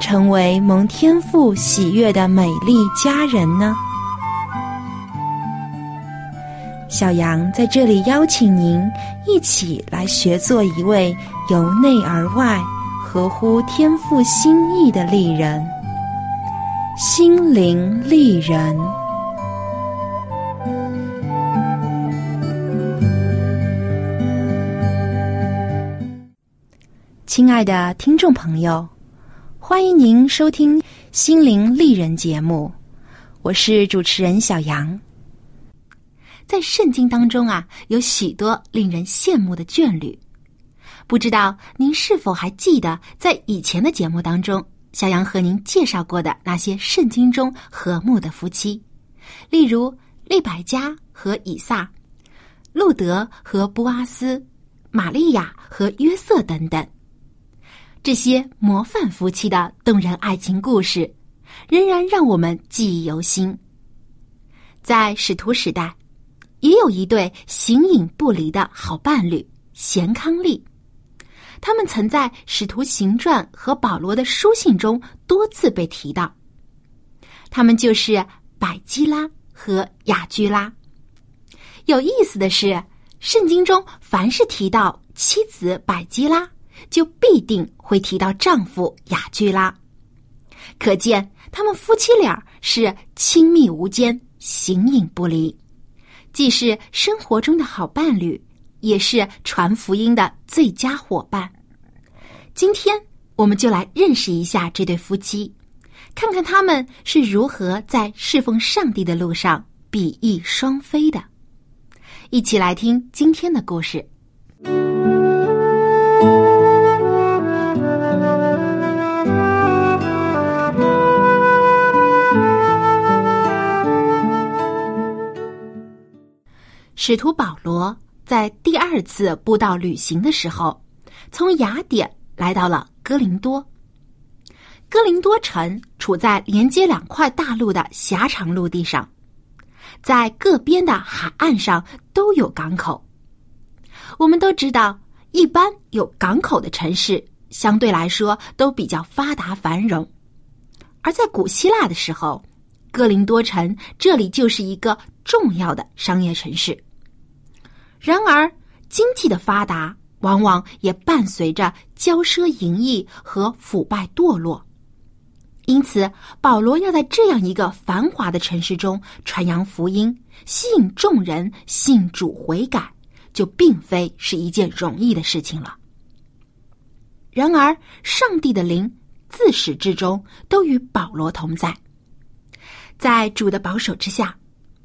成为蒙天赋喜悦的美丽佳人呢？小杨在这里邀请您一起来学做一位由内而外、合乎天赋心意的丽人——心灵丽人。亲爱的听众朋友，欢迎您收听《心灵丽人》节目，我是主持人小杨。在圣经当中啊，有许多令人羡慕的眷侣，不知道您是否还记得，在以前的节目当中，小杨和您介绍过的那些圣经中和睦的夫妻，例如利百加和以撒、路德和布阿斯、玛利亚和约瑟等等。这些模范夫妻的动人爱情故事，仍然让我们记忆犹新。在使徒时代，也有一对形影不离的好伴侣——贤康利。他们曾在《使徒行传》和保罗的书信中多次被提到。他们就是百基拉和雅居拉。有意思的是，圣经中凡是提到妻子百基拉。就必定会提到丈夫雅居拉，可见他们夫妻俩是亲密无间、形影不离，既是生活中的好伴侣，也是传福音的最佳伙伴。今天我们就来认识一下这对夫妻，看看他们是如何在侍奉上帝的路上比翼双飞的。一起来听今天的故事。使徒保罗在第二次布道旅行的时候，从雅典来到了哥林多。哥林多城处在连接两块大陆的狭长陆地上，在各边的海岸上都有港口。我们都知道，一般有港口的城市相对来说都比较发达繁荣，而在古希腊的时候，哥林多城这里就是一个重要的商业城市。然而，经济的发达往往也伴随着骄奢淫逸和腐败堕落，因此，保罗要在这样一个繁华的城市中传扬福音，吸引众人信主悔改，就并非是一件容易的事情了。然而，上帝的灵自始至终都与保罗同在，在主的保守之下。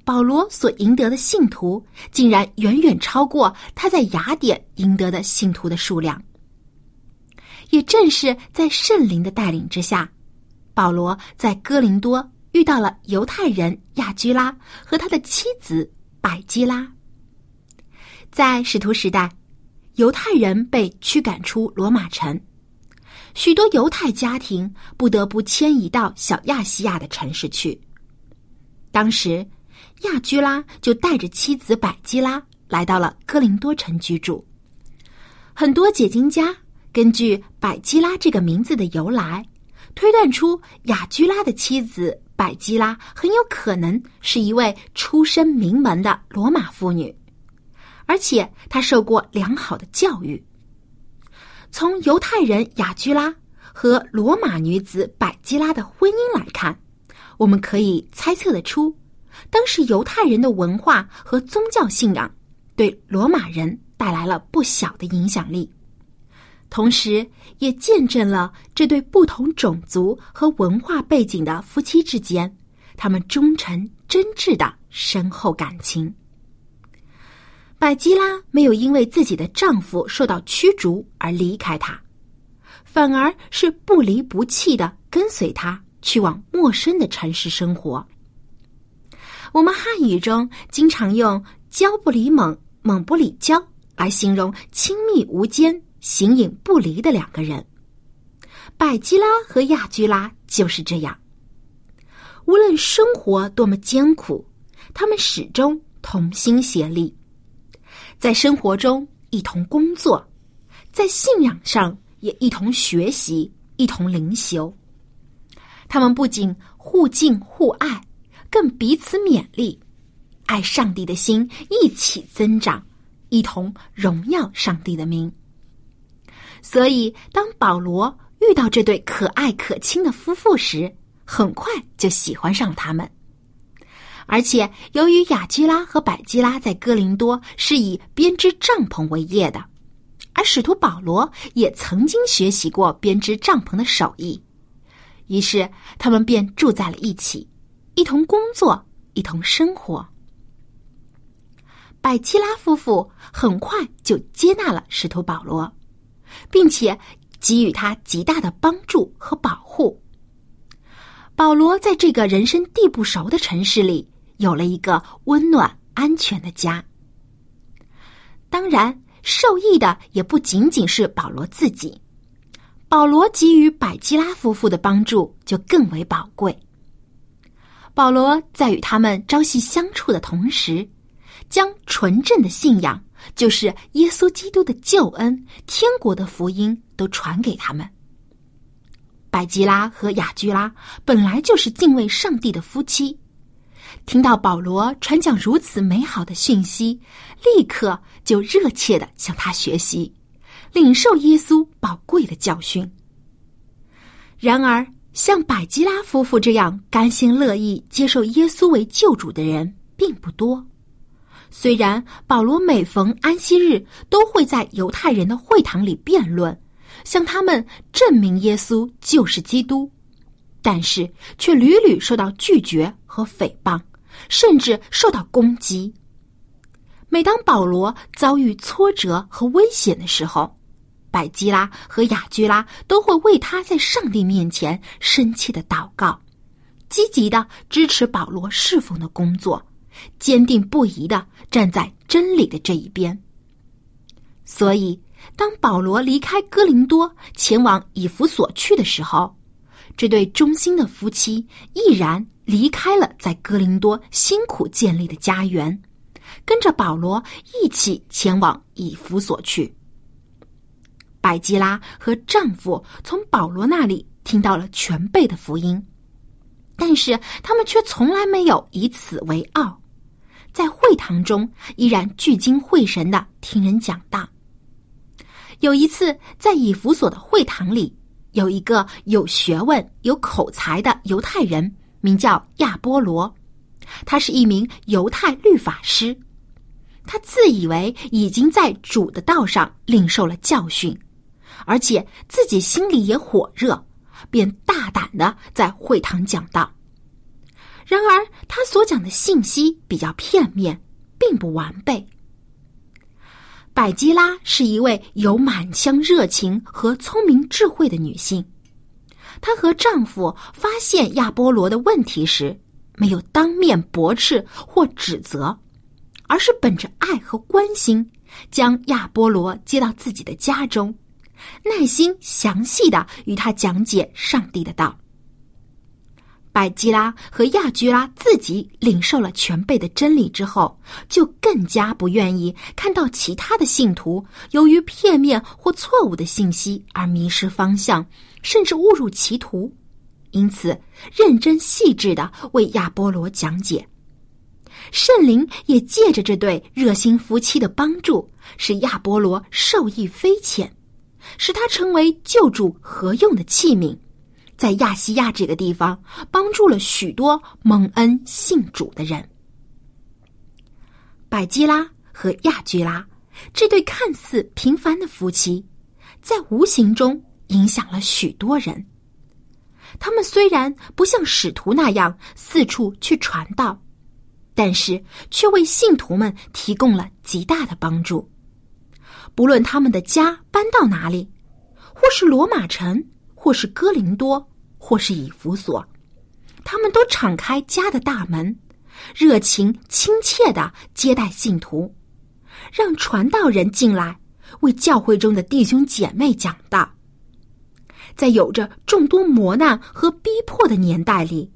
保罗所赢得的信徒，竟然远远超过他在雅典赢得的信徒的数量。也正是在圣灵的带领之下，保罗在哥林多遇到了犹太人亚居拉和他的妻子百基拉。在使徒时代，犹太人被驱赶出罗马城，许多犹太家庭不得不迁移到小亚细亚的城市去。当时。亚居拉就带着妻子百基拉来到了哥林多城居住。很多解经家根据百基拉这个名字的由来，推断出亚居拉的妻子百基拉很有可能是一位出身名门的罗马妇女，而且她受过良好的教育。从犹太人亚居拉和罗马女子百基拉的婚姻来看，我们可以猜测得出。当时犹太人的文化和宗教信仰，对罗马人带来了不小的影响力，同时也见证了这对不同种族和文化背景的夫妻之间，他们忠诚真挚的深厚感情。百基拉没有因为自己的丈夫受到驱逐而离开他，反而是不离不弃的跟随他去往陌生的城市生活。我们汉语中经常用“交不离猛，猛不离交”来形容亲密无间、形影不离的两个人。百基拉和亚居拉就是这样。无论生活多么艰苦，他们始终同心协力，在生活中一同工作，在信仰上也一同学习、一同灵修。他们不仅互敬互爱。更彼此勉励，爱上帝的心一起增长，一同荣耀上帝的名。所以，当保罗遇到这对可爱可亲的夫妇时，很快就喜欢上他们。而且，由于雅基拉和百基拉在哥林多是以编织帐篷为业的，而使徒保罗也曾经学习过编织帐篷的手艺，于是他们便住在了一起。一同工作，一同生活。百基拉夫妇很快就接纳了使徒保罗，并且给予他极大的帮助和保护。保罗在这个人生地不熟的城市里，有了一个温暖安全的家。当然，受益的也不仅仅是保罗自己，保罗给予百基拉夫妇的帮助就更为宝贵。保罗在与他们朝夕相处的同时，将纯正的信仰，就是耶稣基督的救恩、天国的福音，都传给他们。百吉拉和雅居拉本来就是敬畏上帝的夫妻，听到保罗传讲如此美好的讯息，立刻就热切的向他学习，领受耶稣宝贵的教训。然而，像百基拉夫妇这样甘心乐意接受耶稣为救主的人并不多。虽然保罗每逢安息日都会在犹太人的会堂里辩论，向他们证明耶稣就是基督，但是却屡屡受到拒绝和诽谤，甚至受到攻击。每当保罗遭遇挫折和危险的时候，百基拉和雅居拉都会为他在上帝面前深切的祷告，积极的支持保罗侍奉的工作，坚定不移的站在真理的这一边。所以，当保罗离开哥林多前往以弗所去的时候，这对忠心的夫妻毅然离开了在哥林多辛苦建立的家园，跟着保罗一起前往以弗所去。百基拉和丈夫从保罗那里听到了全备的福音，但是他们却从来没有以此为傲，在会堂中依然聚精会神的听人讲道。有一次，在以弗所的会堂里，有一个有学问、有口才的犹太人，名叫亚波罗，他是一名犹太律法师，他自以为已经在主的道上领受了教训。而且自己心里也火热，便大胆的在会堂讲道。然而，他所讲的信息比较片面，并不完备。百基拉是一位有满腔热情和聪明智慧的女性，她和丈夫发现亚波罗的问题时，没有当面驳斥或指责，而是本着爱和关心，将亚波罗接到自己的家中。耐心详细的与他讲解上帝的道。百基拉和亚居拉自己领受了全备的真理之后，就更加不愿意看到其他的信徒由于片面或错误的信息而迷失方向，甚至误入歧途。因此，认真细致的为亚波罗讲解。圣灵也借着这对热心夫妻的帮助，使亚波罗受益匪浅。使他成为救主何用的器皿，在亚细亚这个地方帮助了许多蒙恩信主的人。百基拉和亚居拉这对看似平凡的夫妻，在无形中影响了许多人。他们虽然不像使徒那样四处去传道，但是却为信徒们提供了极大的帮助。不论他们的家搬到哪里，或是罗马城，或是哥林多，或是以弗所，他们都敞开家的大门，热情亲切的接待信徒，让传道人进来为教会中的弟兄姐妹讲道。在有着众多磨难和逼迫的年代里，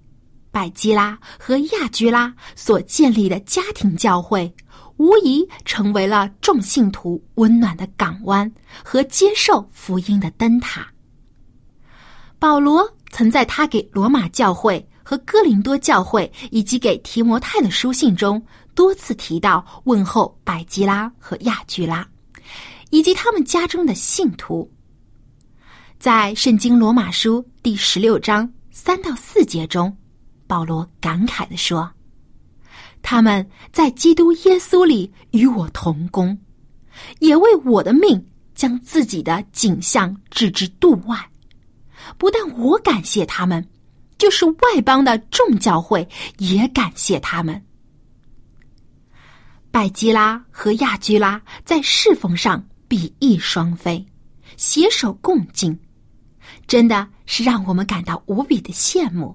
百基拉和亚居拉所建立的家庭教会，无疑成为了众信徒温暖的港湾和接受福音的灯塔。保罗曾在他给罗马教会和哥林多教会以及给提摩太的书信中，多次提到问候百基拉和亚居拉，以及他们家中的信徒。在《圣经罗马书》第十六章三到四节中，保罗感慨地说：“他们在基督耶稣里与我同工，也为我的命将自己的景象置之度外。不但我感谢他们，就是外邦的众教会也感谢他们。拜基拉和亚居拉在侍奉上比翼双飞，携手共进。”真的是让我们感到无比的羡慕。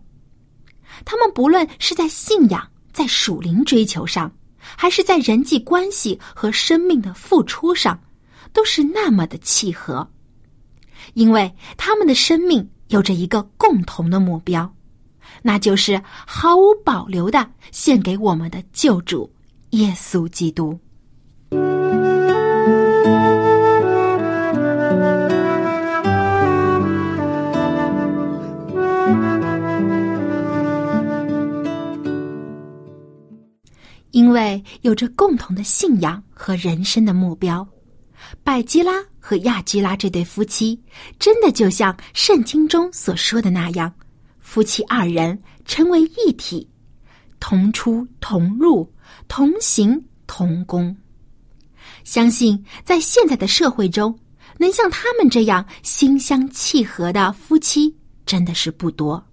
他们不论是在信仰、在属灵追求上，还是在人际关系和生命的付出上，都是那么的契合。因为他们的生命有着一个共同的目标，那就是毫无保留的献给我们的救主耶稣基督。因为有着共同的信仰和人生的目标，百基拉和亚基拉这对夫妻，真的就像圣经中所说的那样，夫妻二人成为一体，同出同入，同行同工。相信在现在的社会中，能像他们这样心相契合的夫妻，真的是不多。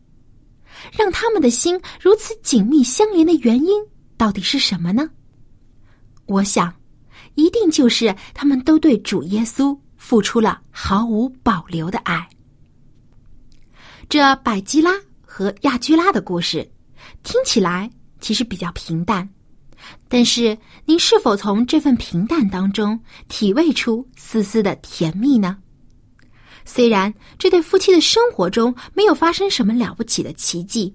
让他们的心如此紧密相连的原因。到底是什么呢？我想，一定就是他们都对主耶稣付出了毫无保留的爱。这百基拉和亚居拉的故事听起来其实比较平淡，但是您是否从这份平淡当中体味出丝丝的甜蜜呢？虽然这对夫妻的生活中没有发生什么了不起的奇迹。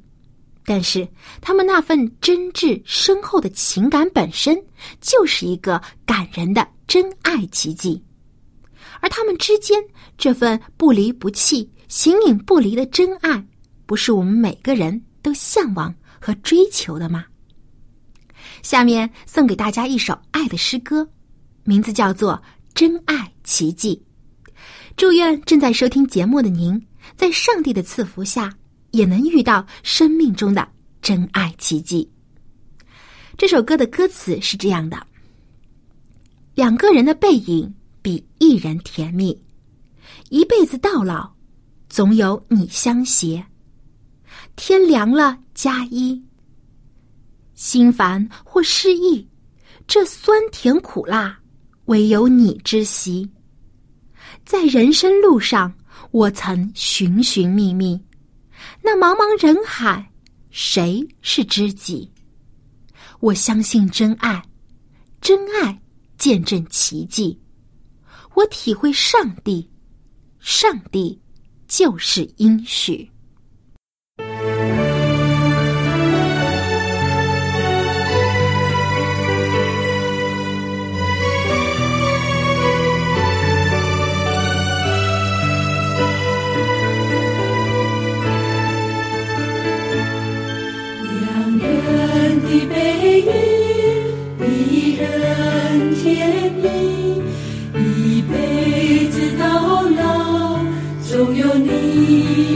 但是，他们那份真挚深厚的情感本身就是一个感人的真爱奇迹，而他们之间这份不离不弃、形影不离的真爱，不是我们每个人都向往和追求的吗？下面送给大家一首爱的诗歌，名字叫做《真爱奇迹》。祝愿正在收听节目的您，在上帝的赐福下。也能遇到生命中的真爱奇迹。这首歌的歌词是这样的：两个人的背影比一人甜蜜，一辈子到老，总有你相携。天凉了加衣，心烦或失意，这酸甜苦辣，唯有你知悉。在人生路上，我曾寻寻觅觅。那茫茫人海，谁是知己？我相信真爱，真爱见证奇迹。我体会上帝，上帝就是应许。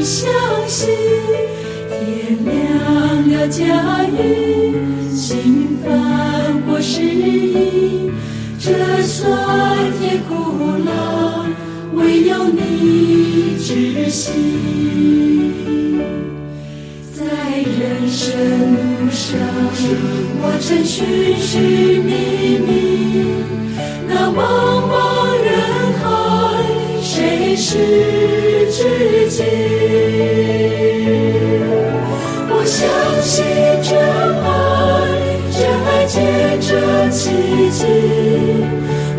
相信天亮了，家雨心烦或失意，这酸甜苦辣，唯有你知悉。在人生路上，我曾寻寻觅觅，那茫茫人海，是知己？我相信真爱，真爱见证奇迹。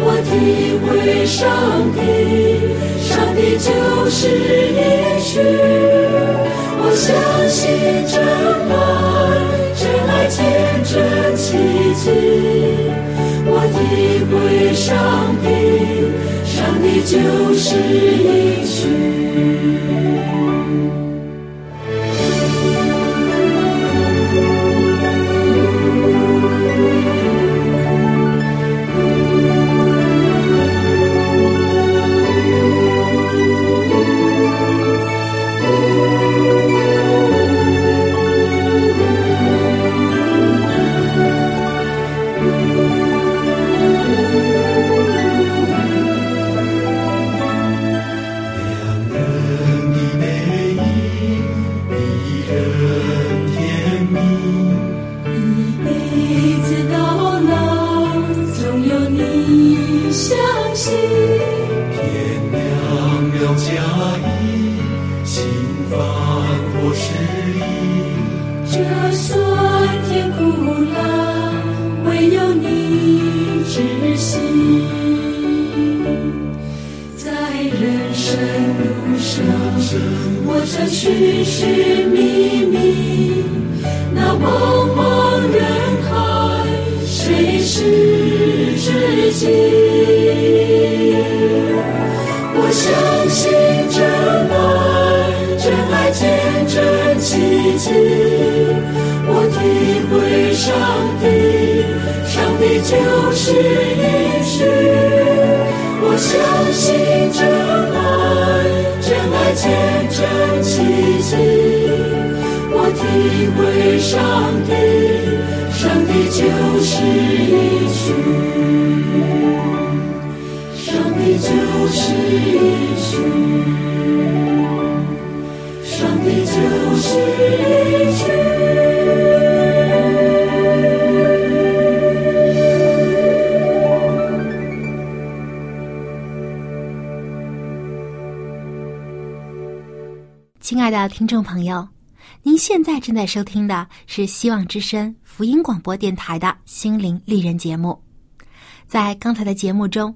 我体会上帝，上帝就是应许。我相信真爱，就是一曲我曾寻寻觅觅，那茫茫人海，谁是知己？我相信真爱，真爱见证奇迹。我体会上帝，上帝就是应许。我相体会上帝，上帝就是应许。上帝就是应许，上帝就是应许。亲爱的听众朋友，您现在正在收听的是希望之声福音广播电台的心灵丽人节目。在刚才的节目中，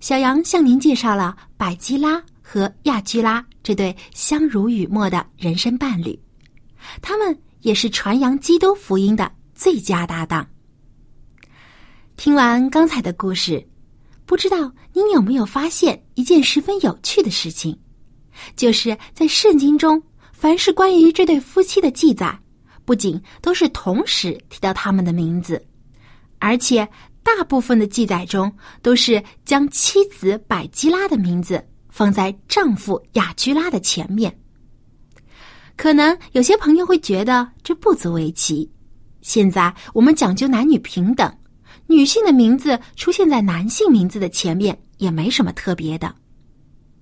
小杨向您介绍了百基拉和亚基拉这对相濡以沫的人生伴侣，他们也是传扬基督福音的最佳搭档。听完刚才的故事，不知道您有没有发现一件十分有趣的事情？就是在圣经中，凡是关于这对夫妻的记载，不仅都是同时提到他们的名字，而且大部分的记载中都是将妻子百基拉的名字放在丈夫雅居拉的前面。可能有些朋友会觉得这不足为奇。现在我们讲究男女平等，女性的名字出现在男性名字的前面也没什么特别的。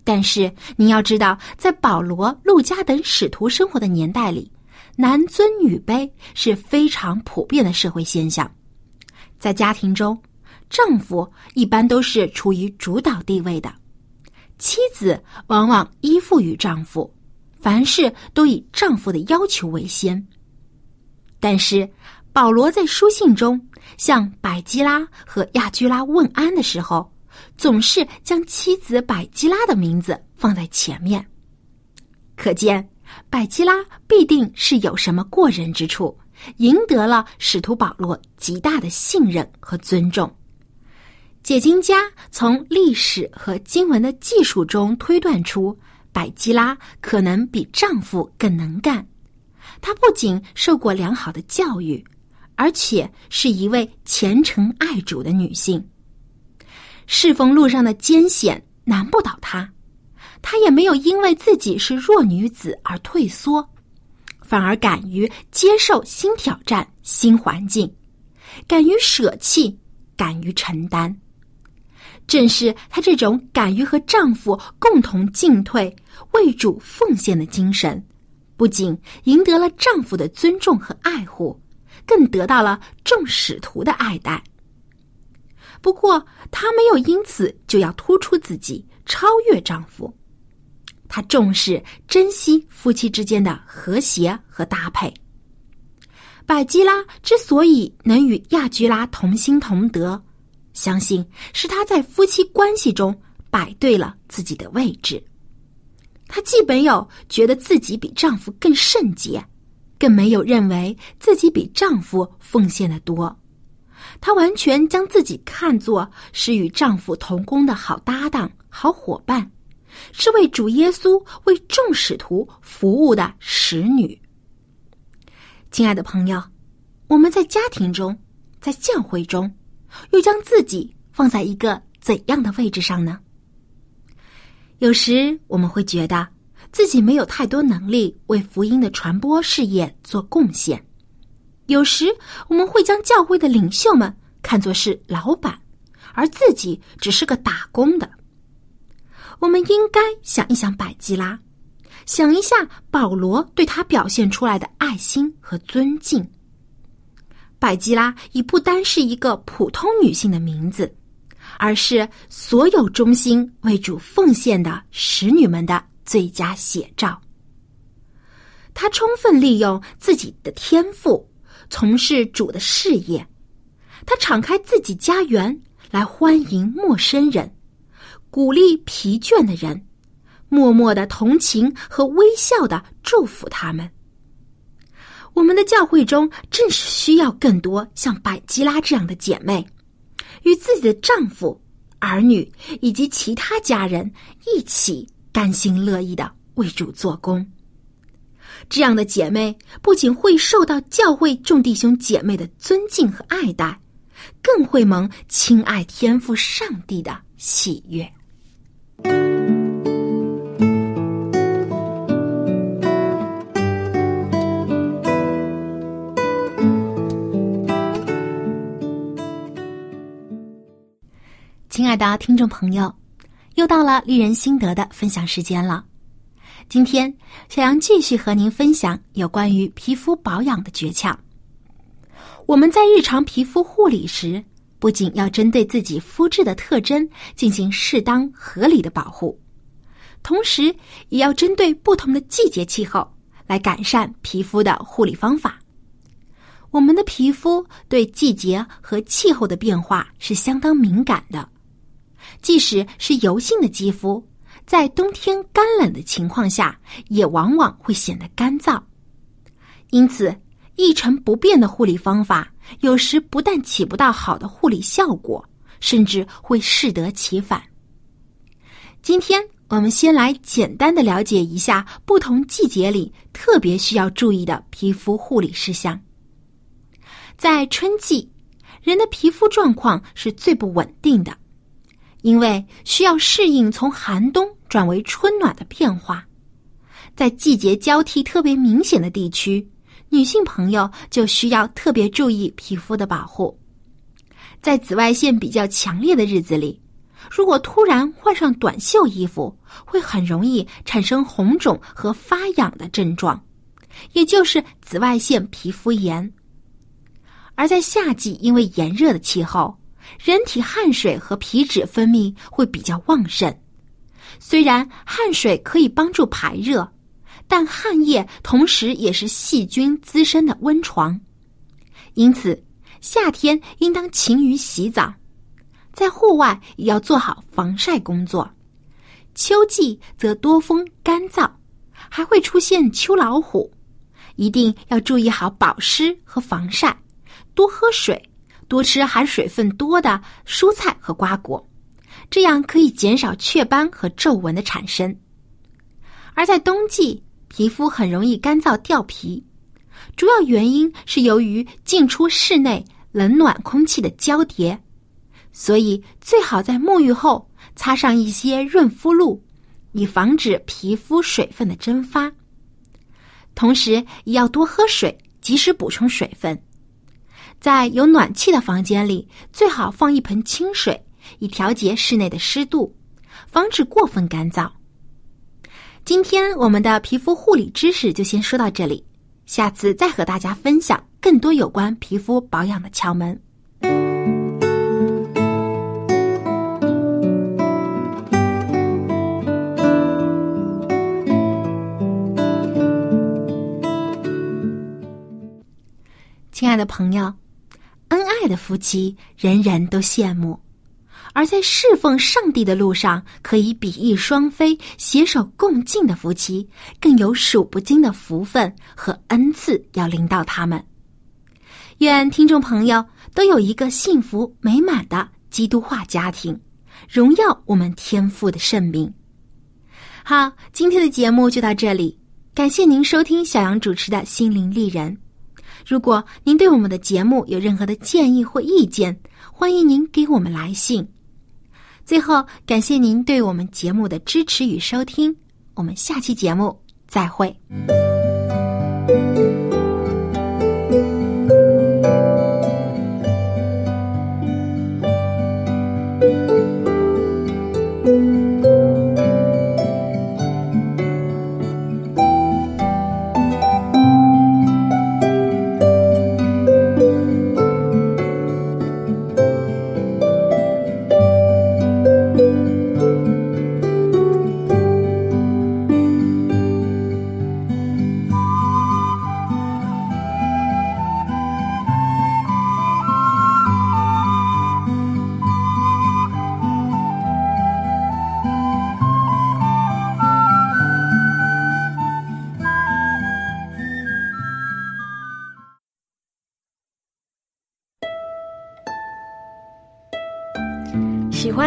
但是你要知道，在保罗、路加等使徒生活的年代里，男尊女卑是非常普遍的社会现象。在家庭中，丈夫一般都是处于主导地位的，妻子往往依附于丈夫，凡事都以丈夫的要求为先。但是保罗在书信中向百基拉和亚居拉问安的时候，总是将妻子百基拉的名字放在前面，可见百基拉必定是有什么过人之处，赢得了使徒保罗极大的信任和尊重。解经家从历史和经文的技术中推断出，百基拉可能比丈夫更能干。她不仅受过良好的教育，而且是一位虔诚爱主的女性。侍奉路上的艰险难不倒她，她也没有因为自己是弱女子而退缩，反而敢于接受新挑战、新环境，敢于舍弃，敢于承担。正是她这种敢于和丈夫共同进退、为主奉献的精神，不仅赢得了丈夫的尊重和爱护，更得到了众使徒的爱戴。不过，她没有因此就要突出自己，超越丈夫。她重视、珍惜夫妻之间的和谐和搭配。百基拉之所以能与亚居拉同心同德，相信是她在夫妻关系中摆对了自己的位置。她既没有觉得自己比丈夫更圣洁，更没有认为自己比丈夫奉献的多。她完全将自己看作是与丈夫同工的好搭档、好伙伴，是为主耶稣、为众使徒服务的使女。亲爱的朋友，我们在家庭中，在教会中，又将自己放在一个怎样的位置上呢？有时我们会觉得自己没有太多能力为福音的传播事业做贡献。有时我们会将教会的领袖们看作是老板，而自己只是个打工的。我们应该想一想百基拉，想一下保罗对他表现出来的爱心和尊敬。百基拉已不单是一个普通女性的名字，而是所有忠心为主奉献的使女们的最佳写照。她充分利用自己的天赋。从事主的事业，他敞开自己家园来欢迎陌生人，鼓励疲倦的人，默默的同情和微笑的祝福他们。我们的教会中正是需要更多像百基拉这样的姐妹，与自己的丈夫、儿女以及其他家人一起甘心乐意的为主做工。这样的姐妹不仅会受到教会众弟兄姐妹的尊敬和爱戴，更会蒙亲爱天父上帝的喜悦。亲爱的听众朋友，又到了丽人心得的分享时间了。今天，小杨继续和您分享有关于皮肤保养的诀窍。我们在日常皮肤护理时，不仅要针对自己肤质的特征进行适当合理的保护，同时也要针对不同的季节气候来改善皮肤的护理方法。我们的皮肤对季节和气候的变化是相当敏感的，即使是油性的肌肤。在冬天干冷的情况下，也往往会显得干燥。因此，一成不变的护理方法，有时不但起不到好的护理效果，甚至会适得其反。今天我们先来简单的了解一下不同季节里特别需要注意的皮肤护理事项。在春季，人的皮肤状况是最不稳定的。因为需要适应从寒冬转为春暖的变化，在季节交替特别明显的地区，女性朋友就需要特别注意皮肤的保护。在紫外线比较强烈的日子里，如果突然换上短袖衣服，会很容易产生红肿和发痒的症状，也就是紫外线皮肤炎。而在夏季，因为炎热的气候。人体汗水和皮脂分泌会比较旺盛，虽然汗水可以帮助排热，但汗液同时也是细菌滋生的温床，因此夏天应当勤于洗澡，在户外也要做好防晒工作。秋季则多风干燥，还会出现秋老虎，一定要注意好保湿和防晒，多喝水。多吃含水分多的蔬菜和瓜果，这样可以减少雀斑和皱纹的产生。而在冬季，皮肤很容易干燥掉皮，主要原因是由于进出室内冷暖空气的交叠，所以最好在沐浴后擦上一些润肤露，以防止皮肤水分的蒸发。同时，也要多喝水，及时补充水分。在有暖气的房间里，最好放一盆清水，以调节室内的湿度，防止过分干燥。今天我们的皮肤护理知识就先说到这里，下次再和大家分享更多有关皮肤保养的窍门。亲爱的朋友，恩爱的夫妻人人都羡慕，而在侍奉上帝的路上，可以比翼双飞、携手共进的夫妻，更有数不尽的福分和恩赐要临到他们。愿听众朋友都有一个幸福美满的基督化家庭，荣耀我们天父的圣名。好，今天的节目就到这里，感谢您收听小杨主持的心灵丽人。如果您对我们的节目有任何的建议或意见，欢迎您给我们来信。最后，感谢您对我们节目的支持与收听，我们下期节目再会。